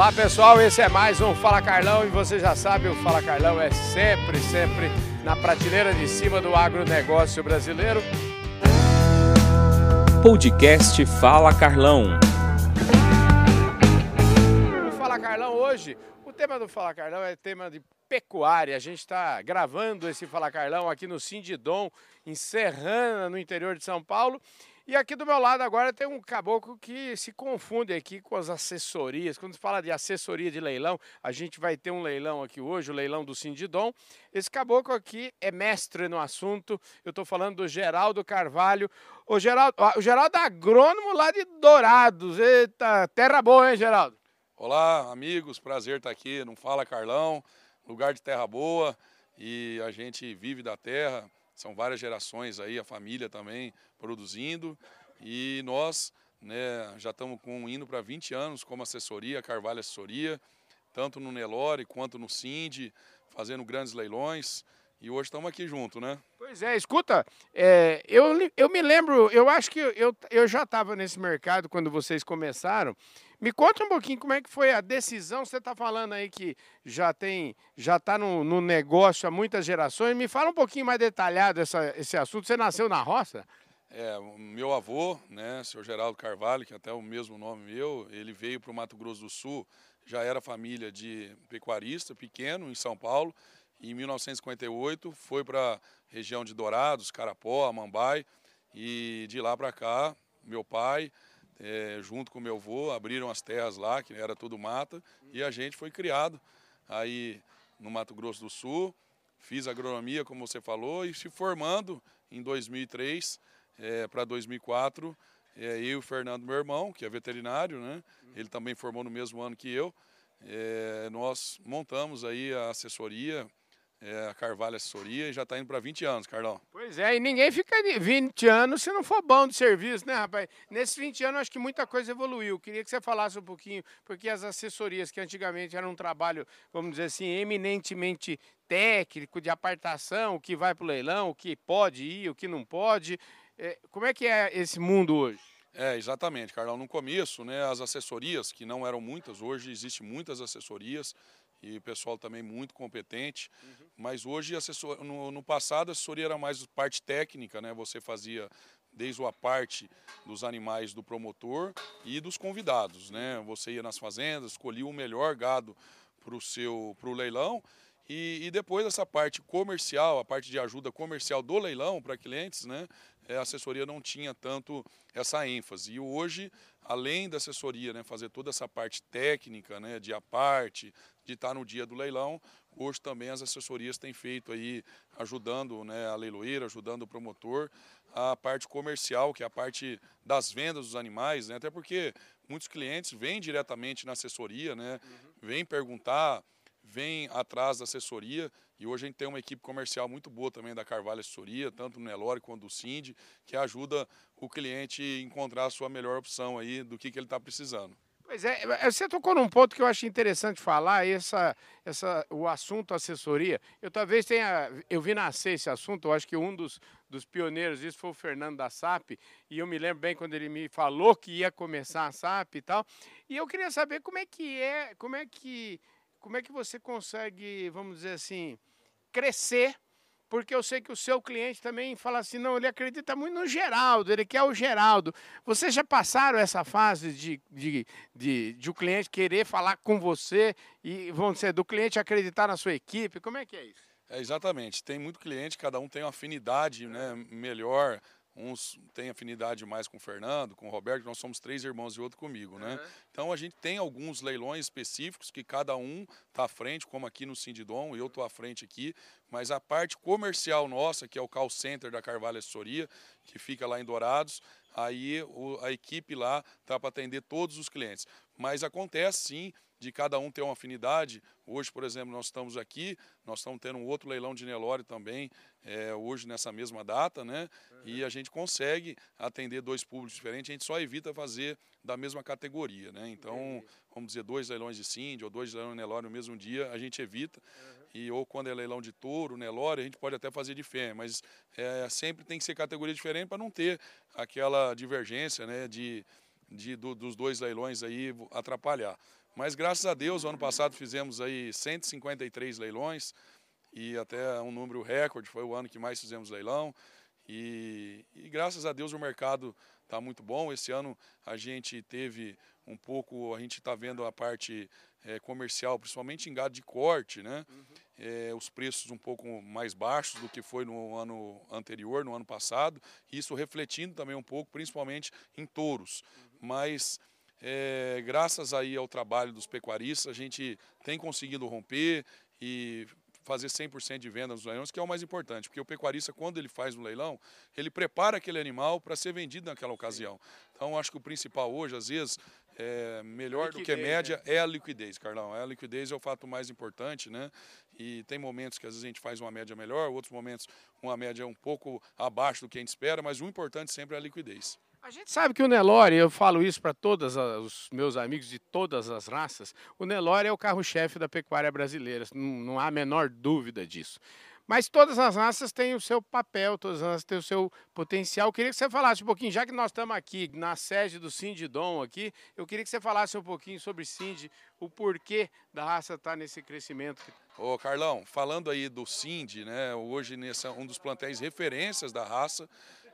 Olá pessoal, esse é mais um Fala Carlão e você já sabe, o Fala Carlão é sempre, sempre na prateleira de cima do agronegócio brasileiro. Podcast Fala Carlão. O Fala Carlão hoje, o tema do Fala Carlão é tema de pecuária. A gente está gravando esse Fala Carlão aqui no Sindidom, em Serrana, no interior de São Paulo. E aqui do meu lado agora tem um caboclo que se confunde aqui com as assessorias. Quando se fala de assessoria de leilão, a gente vai ter um leilão aqui hoje, o leilão do Sindidom. Esse caboclo aqui é mestre no assunto. Eu estou falando do Geraldo Carvalho. O Geraldo, o Geraldo é agrônomo lá de Dourados. Eita, terra boa, hein, Geraldo? Olá, amigos. Prazer estar aqui. Não fala Carlão, lugar de terra boa. E a gente vive da terra são várias gerações aí, a família também produzindo. E nós né, já estamos com, indo para 20 anos como assessoria, Carvalho Assessoria, tanto no Nelore quanto no Cindy, fazendo grandes leilões. E hoje estamos aqui junto, né? Pois é, escuta, é, eu, eu me lembro, eu acho que eu, eu já estava nesse mercado quando vocês começaram. Me conta um pouquinho como é que foi a decisão. Você está falando aí que já tem, já está no, no, negócio há muitas gerações. Me fala um pouquinho mais detalhado essa, esse assunto. Você nasceu na roça? É, meu avô, né, senhor Geraldo Carvalho, que é até o mesmo nome meu, ele veio para o Mato Grosso do Sul, já era família de pecuarista, pequeno, em São Paulo. Em 1958 foi para a região de Dourados, Carapó, Amambai. E de lá para cá, meu pai é, junto com meu avô, abriram as terras lá, que era tudo mata, e a gente foi criado aí no Mato Grosso do Sul. Fiz agronomia, como você falou, e se formando em 2003 é, para 2004, é, eu e o Fernando, meu irmão, que é veterinário, né? Ele também formou no mesmo ano que eu. É, nós montamos aí a assessoria, é, a Carvalho Assessoria e já está indo para 20 anos, Carlão. Pois é, e ninguém fica 20 anos se não for bom de serviço, né, rapaz? Nesses 20 anos, acho que muita coisa evoluiu. Queria que você falasse um pouquinho, porque as assessorias, que antigamente eram um trabalho, vamos dizer assim, eminentemente técnico, de apartação, o que vai para o leilão, o que pode ir, o que não pode. É, como é que é esse mundo hoje? É, exatamente, Carlão. No começo, né, as assessorias, que não eram muitas, hoje existem muitas assessorias, e o pessoal também muito competente. Uhum. Mas hoje, assessor, no, no, passado, a assessoria era mais parte técnica, né? Você fazia desde a parte dos animais do promotor e dos convidados, né? Você ia nas fazendas, escolhia o melhor gado para o seu pro leilão e, e, depois essa parte comercial, a parte de ajuda comercial do leilão para clientes, né? É, a assessoria não tinha tanto essa ênfase. E hoje, além da assessoria, né, fazer toda essa parte técnica, né, de a parte, de estar no dia do leilão, hoje também as assessorias têm feito aí, ajudando né, a leiloeira, ajudando o promotor, a parte comercial, que é a parte das vendas dos animais, né, até porque muitos clientes vêm diretamente na assessoria, né, uhum. vêm perguntar, vêm atrás da assessoria e hoje a gente tem uma equipe comercial muito boa também da Carvalho Assessoria, tanto no Nelore quanto do Cindy, que ajuda o cliente a encontrar a sua melhor opção aí do que, que ele está precisando. Pois é, é, você tocou num ponto que eu acho interessante falar, essa, essa, o assunto assessoria. Eu talvez tenha, eu vi nascer esse assunto, eu acho que um dos, dos pioneiros disso foi o Fernando da SAP, e eu me lembro bem quando ele me falou que ia começar a SAP e tal. E eu queria saber como é que é, como é que, como é que você consegue, vamos dizer assim, crescer porque eu sei que o seu cliente também fala assim, não, ele acredita muito no Geraldo, ele quer o Geraldo. Vocês já passaram essa fase de, de, de, de o cliente querer falar com você e, vamos dizer, do cliente acreditar na sua equipe? Como é que é isso? É, exatamente. Tem muito cliente, cada um tem uma afinidade né, melhor Uns têm afinidade mais com o Fernando, com o Roberto, nós somos três irmãos e outro comigo, né? Uhum. Então a gente tem alguns leilões específicos que cada um está à frente, como aqui no Sindidom, eu estou à frente aqui, mas a parte comercial nossa, que é o call center da Carvalho Assessoria, que fica lá em Dourados, aí a equipe lá está para atender todos os clientes. Mas acontece sim de cada um ter uma afinidade. Hoje, por exemplo, nós estamos aqui, nós estamos tendo um outro leilão de Nelore também, é, hoje nessa mesma data, né? Uhum. E a gente consegue atender dois públicos diferentes, a gente só evita fazer da mesma categoria, né? Então, vamos dizer, dois leilões de Cindy ou dois leilões de Nelore no mesmo dia, a gente evita. Uhum. E ou quando é leilão de touro, Nelore, a gente pode até fazer de fêmea, mas é, sempre tem que ser categoria diferente para não ter aquela divergência, né? De, de, do, dos dois leilões aí atrapalhar. Mas graças a Deus, ano passado fizemos aí 153 leilões e até um número recorde, foi o ano que mais fizemos leilão. E, e graças a Deus o mercado está muito bom. Esse ano a gente teve um pouco, a gente está vendo a parte é, comercial, principalmente em gado de corte, né? Uhum. É, os preços um pouco mais baixos do que foi no ano anterior, no ano passado. Isso refletindo também um pouco, principalmente em touros. Uhum. Mas é, graças aí ao trabalho dos pecuaristas, a gente tem conseguido romper e fazer 100% de venda nos leilões, que é o mais importante, porque o pecuarista, quando ele faz um leilão, ele prepara aquele animal para ser vendido naquela ocasião. Então, acho que o principal hoje, às vezes, é, melhor liquidez, do que média né? é a liquidez, Carlão. É a liquidez é o fato mais importante, né? E tem momentos que às vezes a gente faz uma média melhor, outros momentos uma média um pouco abaixo do que a gente espera, mas o importante sempre é a liquidez. A gente sabe que o Nelore, eu falo isso para todos os meus amigos de todas as raças, o Nelore é o carro-chefe da pecuária brasileira, não, há a menor dúvida disso. Mas todas as raças têm o seu papel, todas as raças têm o seu potencial. Eu queria que você falasse um pouquinho, já que nós estamos aqui na sede do Dom aqui, eu queria que você falasse um pouquinho sobre Cindy, o porquê da raça estar tá nesse crescimento. Ô Carlão, falando aí do Cindy, né, hoje nesse um dos plantéis referências da raça,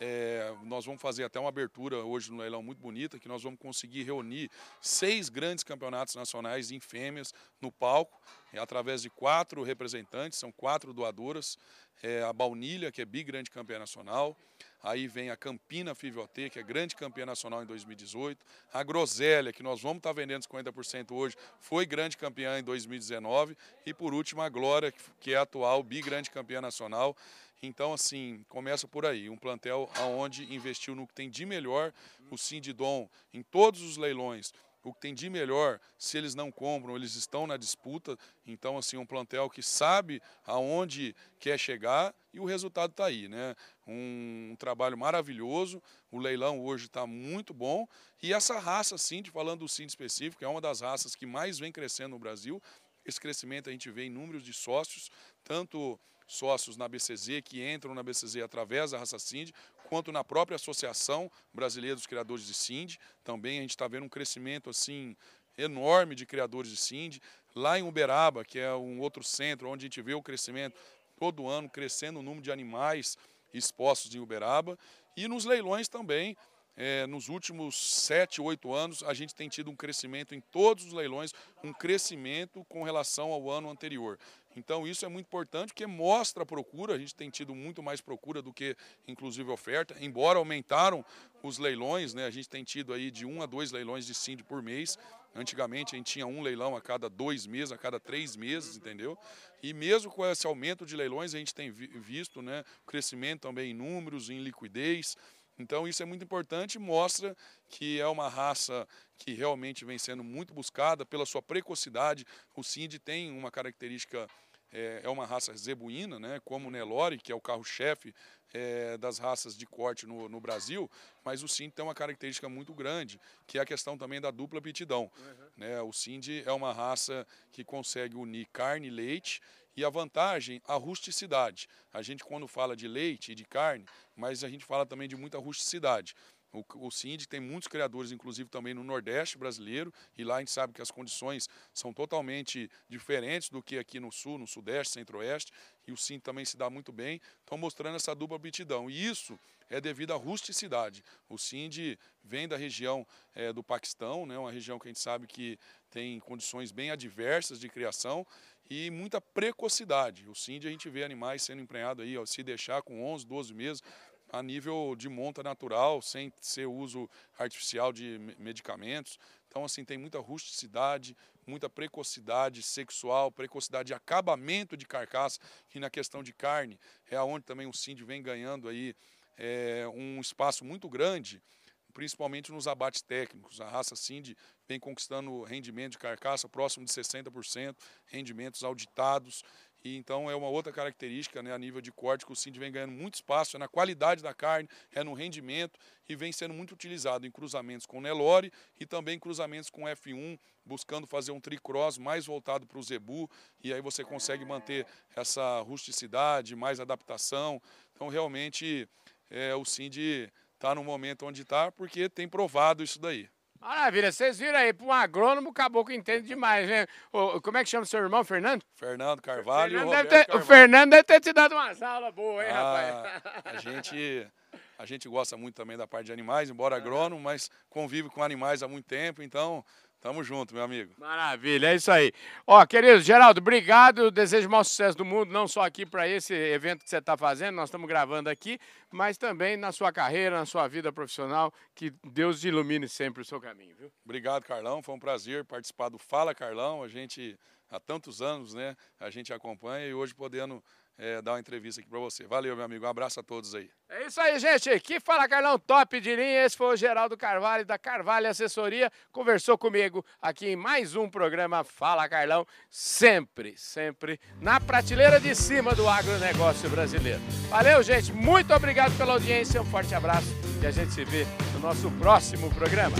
é, nós vamos fazer até uma abertura hoje no leilão muito bonita, que nós vamos conseguir reunir seis grandes campeonatos nacionais em fêmeas no palco, é, através de quatro representantes, são quatro doadoras, é, a Baunilha, que é bi-grande campeã nacional, aí vem a Campina Fiviote, que é grande campeã nacional em 2018, a Groselha, que nós vamos estar vendendo 50% hoje, foi grande campeã em 2019, e por último a Glória, que é a atual bi-grande campeã nacional, então, assim, começa por aí, um plantel aonde investiu no que tem de melhor, o Sindidom, em todos os leilões, o que tem de melhor, se eles não compram, eles estão na disputa. Então, assim, um plantel que sabe aonde quer chegar e o resultado está aí, né? Um, um, trabalho maravilhoso, o leilão hoje está muito bom. E essa raça, Cindy, falando do Cindy específico, é uma das raças que mais vem crescendo no Brasil. Esse crescimento a gente vê em números de sócios, tanto sócios na BCZ que entram na BCZ através da raça Cindy, quanto na própria Associação Brasileira dos Criadores de Cindy. Também a gente está vendo um crescimento assim enorme de criadores de Cindy. Lá em Uberaba, que é um outro centro onde a gente vê o crescimento todo ano, crescendo o número de animais expostos em Uberaba. E nos leilões também, é, nos últimos sete, oito anos, a gente tem tido um crescimento em todos os leilões, um crescimento com relação ao ano anterior. Então isso é muito importante porque mostra a procura, a gente tem tido muito mais procura do que inclusive oferta, embora aumentaram os leilões, né? A gente tem tido aí de um a dois leilões de Cindy por mês. Antigamente a gente tinha um leilão a cada dois meses, a cada três meses, entendeu? E mesmo com esse aumento de leilões, a gente tem visto né, crescimento também em números, em liquidez. Então isso é muito importante e mostra que é uma raça que realmente vem sendo muito buscada pela sua precocidade. O Cindy tem uma característica é, é uma raça zebuína, né, como o Nelore, que é o carro-chefe é, das raças de corte no, no, Brasil, mas o Cindy tem uma característica muito grande, que é a questão também da dupla aptidão. Uhum. Né? O Cindy é uma raça que consegue unir carne e leite, e a vantagem, a rusticidade. A gente, quando fala de leite e de carne, mas a gente fala também de muita rusticidade. O, o tem muitos criadores, inclusive também no Nordeste brasileiro, e lá a gente sabe que as condições são totalmente diferentes do que aqui no Sul, no Sudeste, Centro-Oeste, e o Cindy também se dá muito bem, estão mostrando essa dupla aptidão. E isso é devido à rusticidade. O Cindy vem da região é, do Paquistão, né, uma região que a gente sabe que tem condições bem adversas de criação, e muita precocidade. O Cindy a gente vê animais sendo emprenhados aí, ó, se deixar com 11, 12 meses, a nível de monta natural, sem ser uso artificial de medicamentos. Então, assim, tem muita rusticidade, muita precocidade sexual, precocidade de acabamento de carcaça, e na questão de carne, é onde também o Cindy vem ganhando aí é, um espaço muito grande, principalmente nos abates técnicos. A raça Cindy vem conquistando rendimento de carcaça próximo de 60%, rendimentos auditados, e então é uma outra característica né, a nível de corte que o Cindy vem ganhando muito espaço, é na qualidade da carne, é no rendimento e vem sendo muito utilizado em cruzamentos com Nelore e também cruzamentos com F1, buscando fazer um tricross mais voltado para o zebu e aí você consegue manter essa rusticidade, mais adaptação. Então realmente é, o Cindy está no momento onde está porque tem provado isso daí. Maravilha, vocês viram aí, para um agrônomo, o caboclo entende demais, né? O, como é que chama seu irmão, Fernando? Fernando Carvalho Fernando o deve ter- O Carvalho. Fernando deve ter te dado umas aulas boas, hein, Ah, rapaz? a gente a gente gosta muito também da parte de animais, embora agrônomo, mas convive com animais há muito tempo, então tamo junto, meu amigo. Maravilha, é isso aí. Ó, querido Geraldo, obrigado. Desejo o maior sucesso do mundo, não só aqui para esse evento que você está fazendo, nós estamos gravando aqui, mas também na sua carreira, na sua vida profissional. Que Deus ilumine sempre o seu caminho, viu? Obrigado, Carlão. Foi um prazer participar do Fala Carlão. A gente há tantos anos, né? A gente acompanha e hoje podendo eh, dar uma entrevista aqui para você. Valeu, meu amigo. Um abraço a todos aí. É isso aí, gente. Que fala, Carlão, top de linha. Esse foi o Geraldo Carvalho, da Carvalho Assessoria. Conversou comigo aqui em mais um programa Fala, Carlão. Sempre, sempre na prateleira de cima do agronegócio brasileiro. Valeu, gente. Muito obrigado pela audiência. Um forte abraço e a gente se vê no nosso próximo programa.